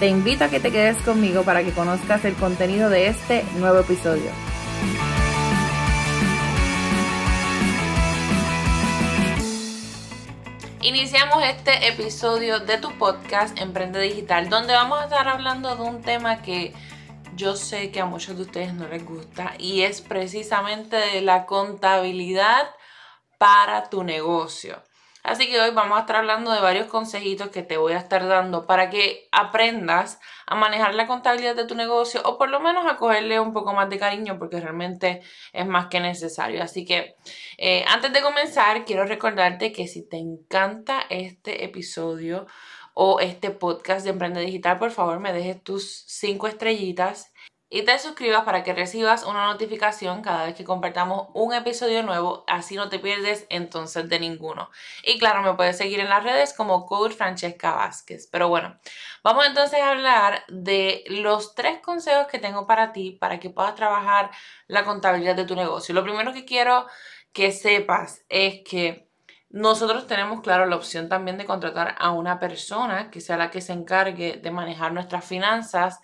Te invito a que te quedes conmigo para que conozcas el contenido de este nuevo episodio. Iniciamos este episodio de tu podcast Emprende Digital, donde vamos a estar hablando de un tema que yo sé que a muchos de ustedes no les gusta y es precisamente de la contabilidad para tu negocio. Así que hoy vamos a estar hablando de varios consejitos que te voy a estar dando para que aprendas a manejar la contabilidad de tu negocio o por lo menos a cogerle un poco más de cariño porque realmente es más que necesario. Así que eh, antes de comenzar, quiero recordarte que si te encanta este episodio o este podcast de Emprende Digital, por favor me dejes tus cinco estrellitas y te suscribas para que recibas una notificación cada vez que compartamos un episodio nuevo, así no te pierdes entonces de ninguno. Y claro, me puedes seguir en las redes como Code Francesca Vázquez. Pero bueno, vamos entonces a hablar de los tres consejos que tengo para ti para que puedas trabajar la contabilidad de tu negocio. Lo primero que quiero que sepas es que nosotros tenemos, claro, la opción también de contratar a una persona que sea la que se encargue de manejar nuestras finanzas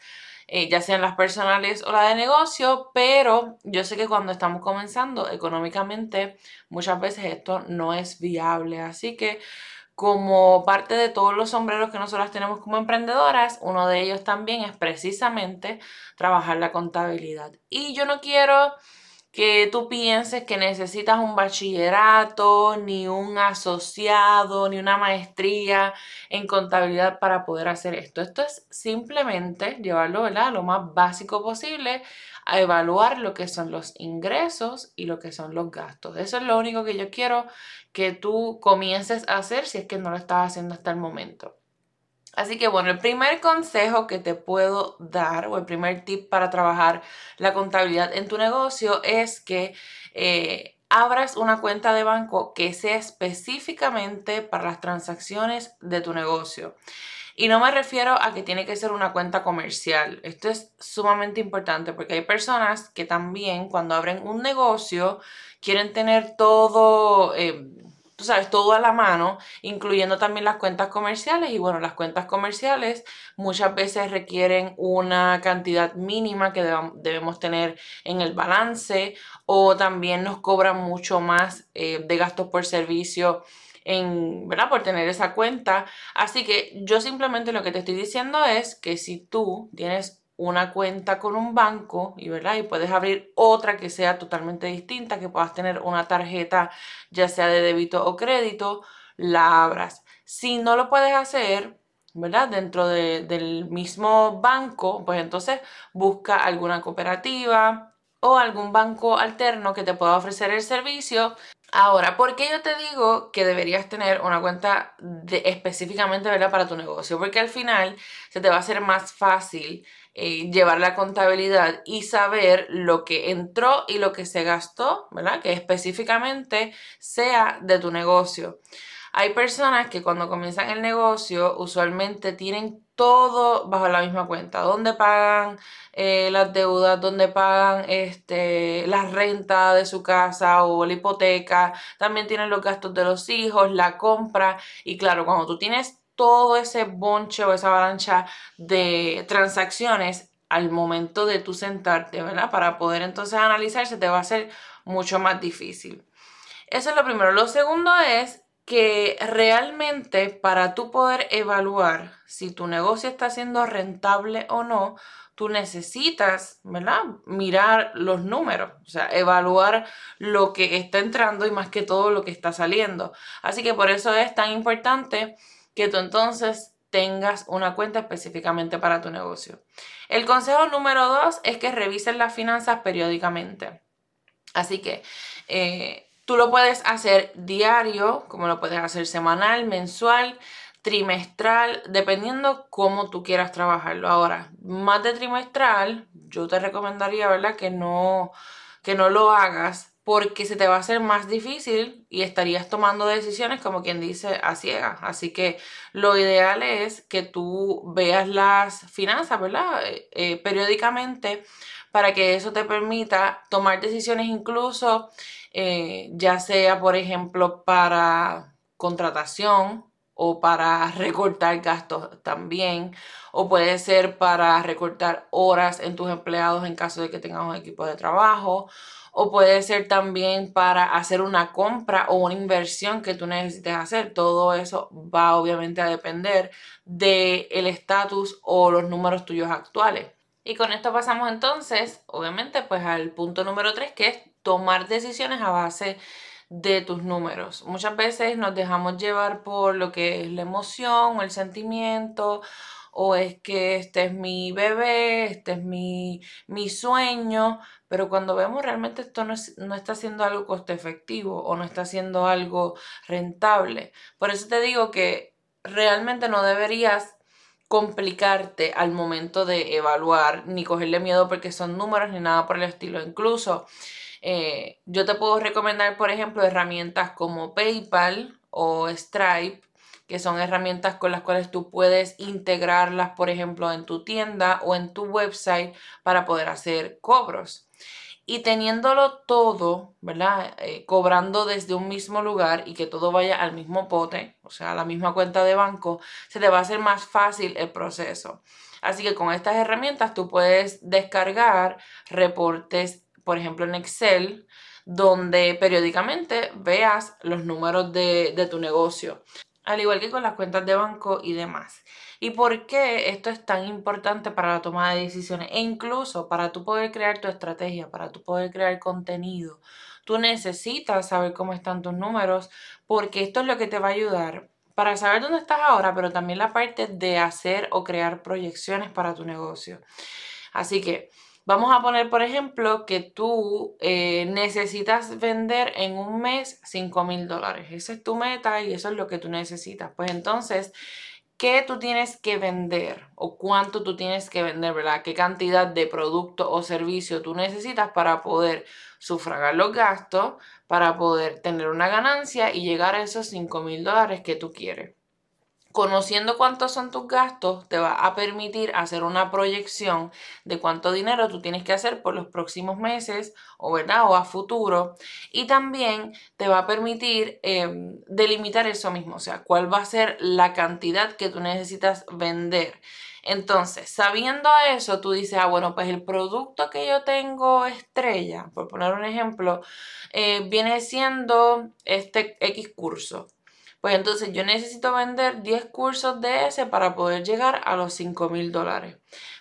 eh, ya sean las personales o las de negocio, pero yo sé que cuando estamos comenzando económicamente, muchas veces esto no es viable. Así que como parte de todos los sombreros que nosotras tenemos como emprendedoras, uno de ellos también es precisamente trabajar la contabilidad. Y yo no quiero que tú pienses que necesitas un bachillerato, ni un asociado, ni una maestría en contabilidad para poder hacer esto. Esto es simplemente llevarlo ¿verdad? lo más básico posible a evaluar lo que son los ingresos y lo que son los gastos. Eso es lo único que yo quiero que tú comiences a hacer si es que no lo estás haciendo hasta el momento. Así que bueno, el primer consejo que te puedo dar o el primer tip para trabajar la contabilidad en tu negocio es que eh, abras una cuenta de banco que sea específicamente para las transacciones de tu negocio. Y no me refiero a que tiene que ser una cuenta comercial. Esto es sumamente importante porque hay personas que también cuando abren un negocio quieren tener todo... Eh, tú sabes, todo a la mano, incluyendo también las cuentas comerciales. Y bueno, las cuentas comerciales muchas veces requieren una cantidad mínima que debemos tener en el balance o también nos cobran mucho más eh, de gastos por servicio. En, ¿verdad? Por tener esa cuenta. Así que yo simplemente lo que te estoy diciendo es que si tú tienes una cuenta con un banco y, ¿verdad? y puedes abrir otra que sea totalmente distinta, que puedas tener una tarjeta ya sea de débito o crédito, la abras. Si no lo puedes hacer, ¿verdad? Dentro del mismo banco, pues entonces busca alguna cooperativa o algún banco alterno que te pueda ofrecer el servicio. Ahora, ¿por qué yo te digo que deberías tener una cuenta específicamente ¿verdad? para tu negocio? Porque al final se te va a hacer más fácil eh, llevar la contabilidad y saber lo que entró y lo que se gastó, ¿verdad? Que específicamente sea de tu negocio. Hay personas que cuando comienzan el negocio usualmente tienen todo bajo la misma cuenta, donde pagan eh, las deudas, donde pagan este, la renta de su casa o la hipoteca, también tienen los gastos de los hijos, la compra y claro, cuando tú tienes todo ese bonche o esa avalancha de transacciones al momento de tú sentarte, ¿verdad? Para poder entonces analizarse te va a ser mucho más difícil. Eso es lo primero. Lo segundo es que realmente para tú poder evaluar si tu negocio está siendo rentable o no, tú necesitas, ¿verdad? Mirar los números, o sea, evaluar lo que está entrando y más que todo lo que está saliendo. Así que por eso es tan importante que tú entonces tengas una cuenta específicamente para tu negocio. El consejo número dos es que revises las finanzas periódicamente. Así que eh, tú lo puedes hacer diario, como lo puedes hacer semanal, mensual, trimestral, dependiendo cómo tú quieras trabajarlo. Ahora, más de trimestral, yo te recomendaría, ¿verdad? Que no, que no lo hagas porque se te va a hacer más difícil y estarías tomando decisiones como quien dice a ciegas. Así que lo ideal es que tú veas las finanzas, ¿verdad? Eh, eh, periódicamente para que eso te permita tomar decisiones incluso, eh, ya sea, por ejemplo, para contratación o para recortar gastos también, o puede ser para recortar horas en tus empleados en caso de que tengas un equipo de trabajo, o puede ser también para hacer una compra o una inversión que tú necesites hacer. Todo eso va obviamente a depender del estatus o los números tuyos actuales. Y con esto pasamos entonces, obviamente, pues al punto número 3, que es tomar decisiones a base de tus números. Muchas veces nos dejamos llevar por lo que es la emoción o el sentimiento o es que este es mi bebé, este es mi, mi sueño, pero cuando vemos realmente esto no, no está siendo algo coste efectivo o no está siendo algo rentable. Por eso te digo que realmente no deberías complicarte al momento de evaluar ni cogerle miedo porque son números ni nada por el estilo. Incluso eh, yo te puedo recomendar, por ejemplo, herramientas como PayPal o Stripe que son herramientas con las cuales tú puedes integrarlas, por ejemplo, en tu tienda o en tu website para poder hacer cobros. Y teniéndolo todo, ¿verdad? Eh, cobrando desde un mismo lugar y que todo vaya al mismo pote, o sea, a la misma cuenta de banco, se te va a hacer más fácil el proceso. Así que con estas herramientas tú puedes descargar reportes, por ejemplo, en Excel, donde periódicamente veas los números de, de tu negocio al igual que con las cuentas de banco y demás. ¿Y por qué esto es tan importante para la toma de decisiones? E incluso para tú poder crear tu estrategia, para tú poder crear contenido. Tú necesitas saber cómo están tus números porque esto es lo que te va a ayudar para saber dónde estás ahora, pero también la parte de hacer o crear proyecciones para tu negocio. Así que Vamos a poner, por ejemplo, que tú eh, necesitas vender en un mes 5 mil dólares. Esa es tu meta y eso es lo que tú necesitas. Pues entonces, ¿qué tú tienes que vender o cuánto tú tienes que vender, ¿verdad? ¿Qué cantidad de producto o servicio tú necesitas para poder sufragar los gastos, para poder tener una ganancia y llegar a esos 5 mil dólares que tú quieres? Conociendo cuántos son tus gastos, te va a permitir hacer una proyección de cuánto dinero tú tienes que hacer por los próximos meses o, ¿verdad? o a futuro. Y también te va a permitir em, delimitar eso mismo, o sea, cuál va a ser la cantidad que tú necesitas vender. Entonces, sabiendo eso, tú dices, ah, bueno, pues el producto que yo tengo estrella, por poner un ejemplo, eh, viene siendo este X curso. Pues entonces yo necesito vender 10 cursos de ese para poder llegar a los 5 mil dólares.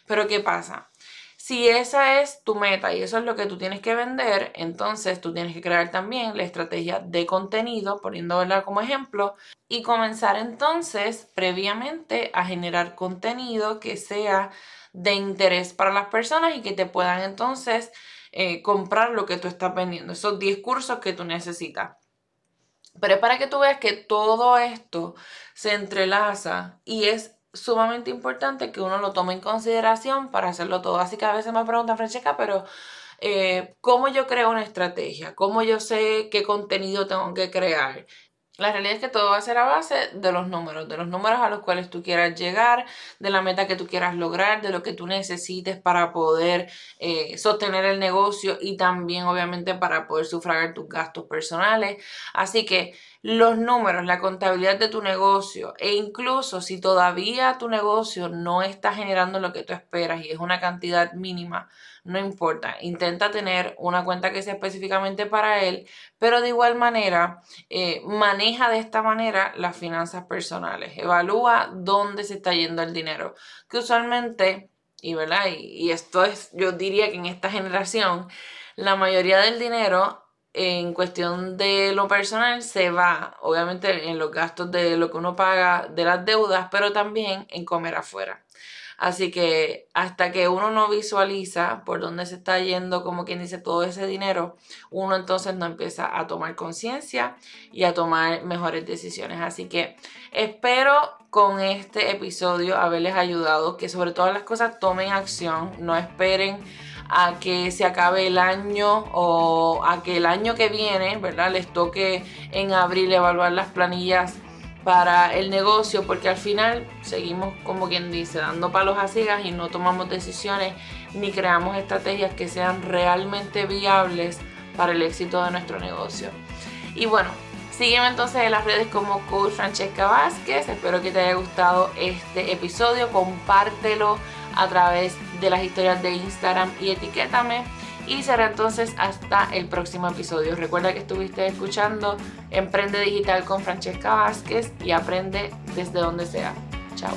Pero ¿qué pasa? Si esa es tu meta y eso es lo que tú tienes que vender, entonces tú tienes que crear también la estrategia de contenido, poniéndola como ejemplo, y comenzar entonces previamente a generar contenido que sea de interés para las personas y que te puedan entonces eh, comprar lo que tú estás vendiendo, esos 10 cursos que tú necesitas. Pero es para que tú veas que todo esto se entrelaza y es sumamente importante que uno lo tome en consideración para hacerlo todo. Así que a veces me preguntan, Francesca, pero eh, ¿cómo yo creo una estrategia? ¿Cómo yo sé qué contenido tengo que crear? La realidad es que todo va a ser a base de los números, de los números a los cuales tú quieras llegar, de la meta que tú quieras lograr, de lo que tú necesites para poder eh, sostener el negocio y también obviamente para poder sufragar tus gastos personales. Así que los números, la contabilidad de tu negocio e incluso si todavía tu negocio no está generando lo que tú esperas y es una cantidad mínima, no importa, intenta tener una cuenta que sea específicamente para él, pero de igual manera eh, maneja de esta manera las finanzas personales, evalúa dónde se está yendo el dinero, que usualmente, y, ¿verdad? y, y esto es, yo diría que en esta generación, la mayoría del dinero en cuestión de lo personal se va, obviamente, en los gastos de lo que uno paga de las deudas, pero también en comer afuera. Así que hasta que uno no visualiza por dónde se está yendo, como quien dice, todo ese dinero, uno entonces no empieza a tomar conciencia y a tomar mejores decisiones. Así que espero con este episodio haberles ayudado, que sobre todas las cosas tomen acción, no esperen a que se acabe el año o a que el año que viene, ¿verdad? Les toque en abril evaluar las planillas para el negocio porque al final seguimos como quien dice dando palos a ciegas y no tomamos decisiones ni creamos estrategias que sean realmente viables para el éxito de nuestro negocio. Y bueno, sígueme entonces en las redes como Coach Francesca Vázquez. Espero que te haya gustado este episodio. Compártelo a través de las historias de Instagram y etiquétame. Y será entonces hasta el próximo episodio. Recuerda que estuviste escuchando Emprende Digital con Francesca Vázquez y aprende desde donde sea. Chao.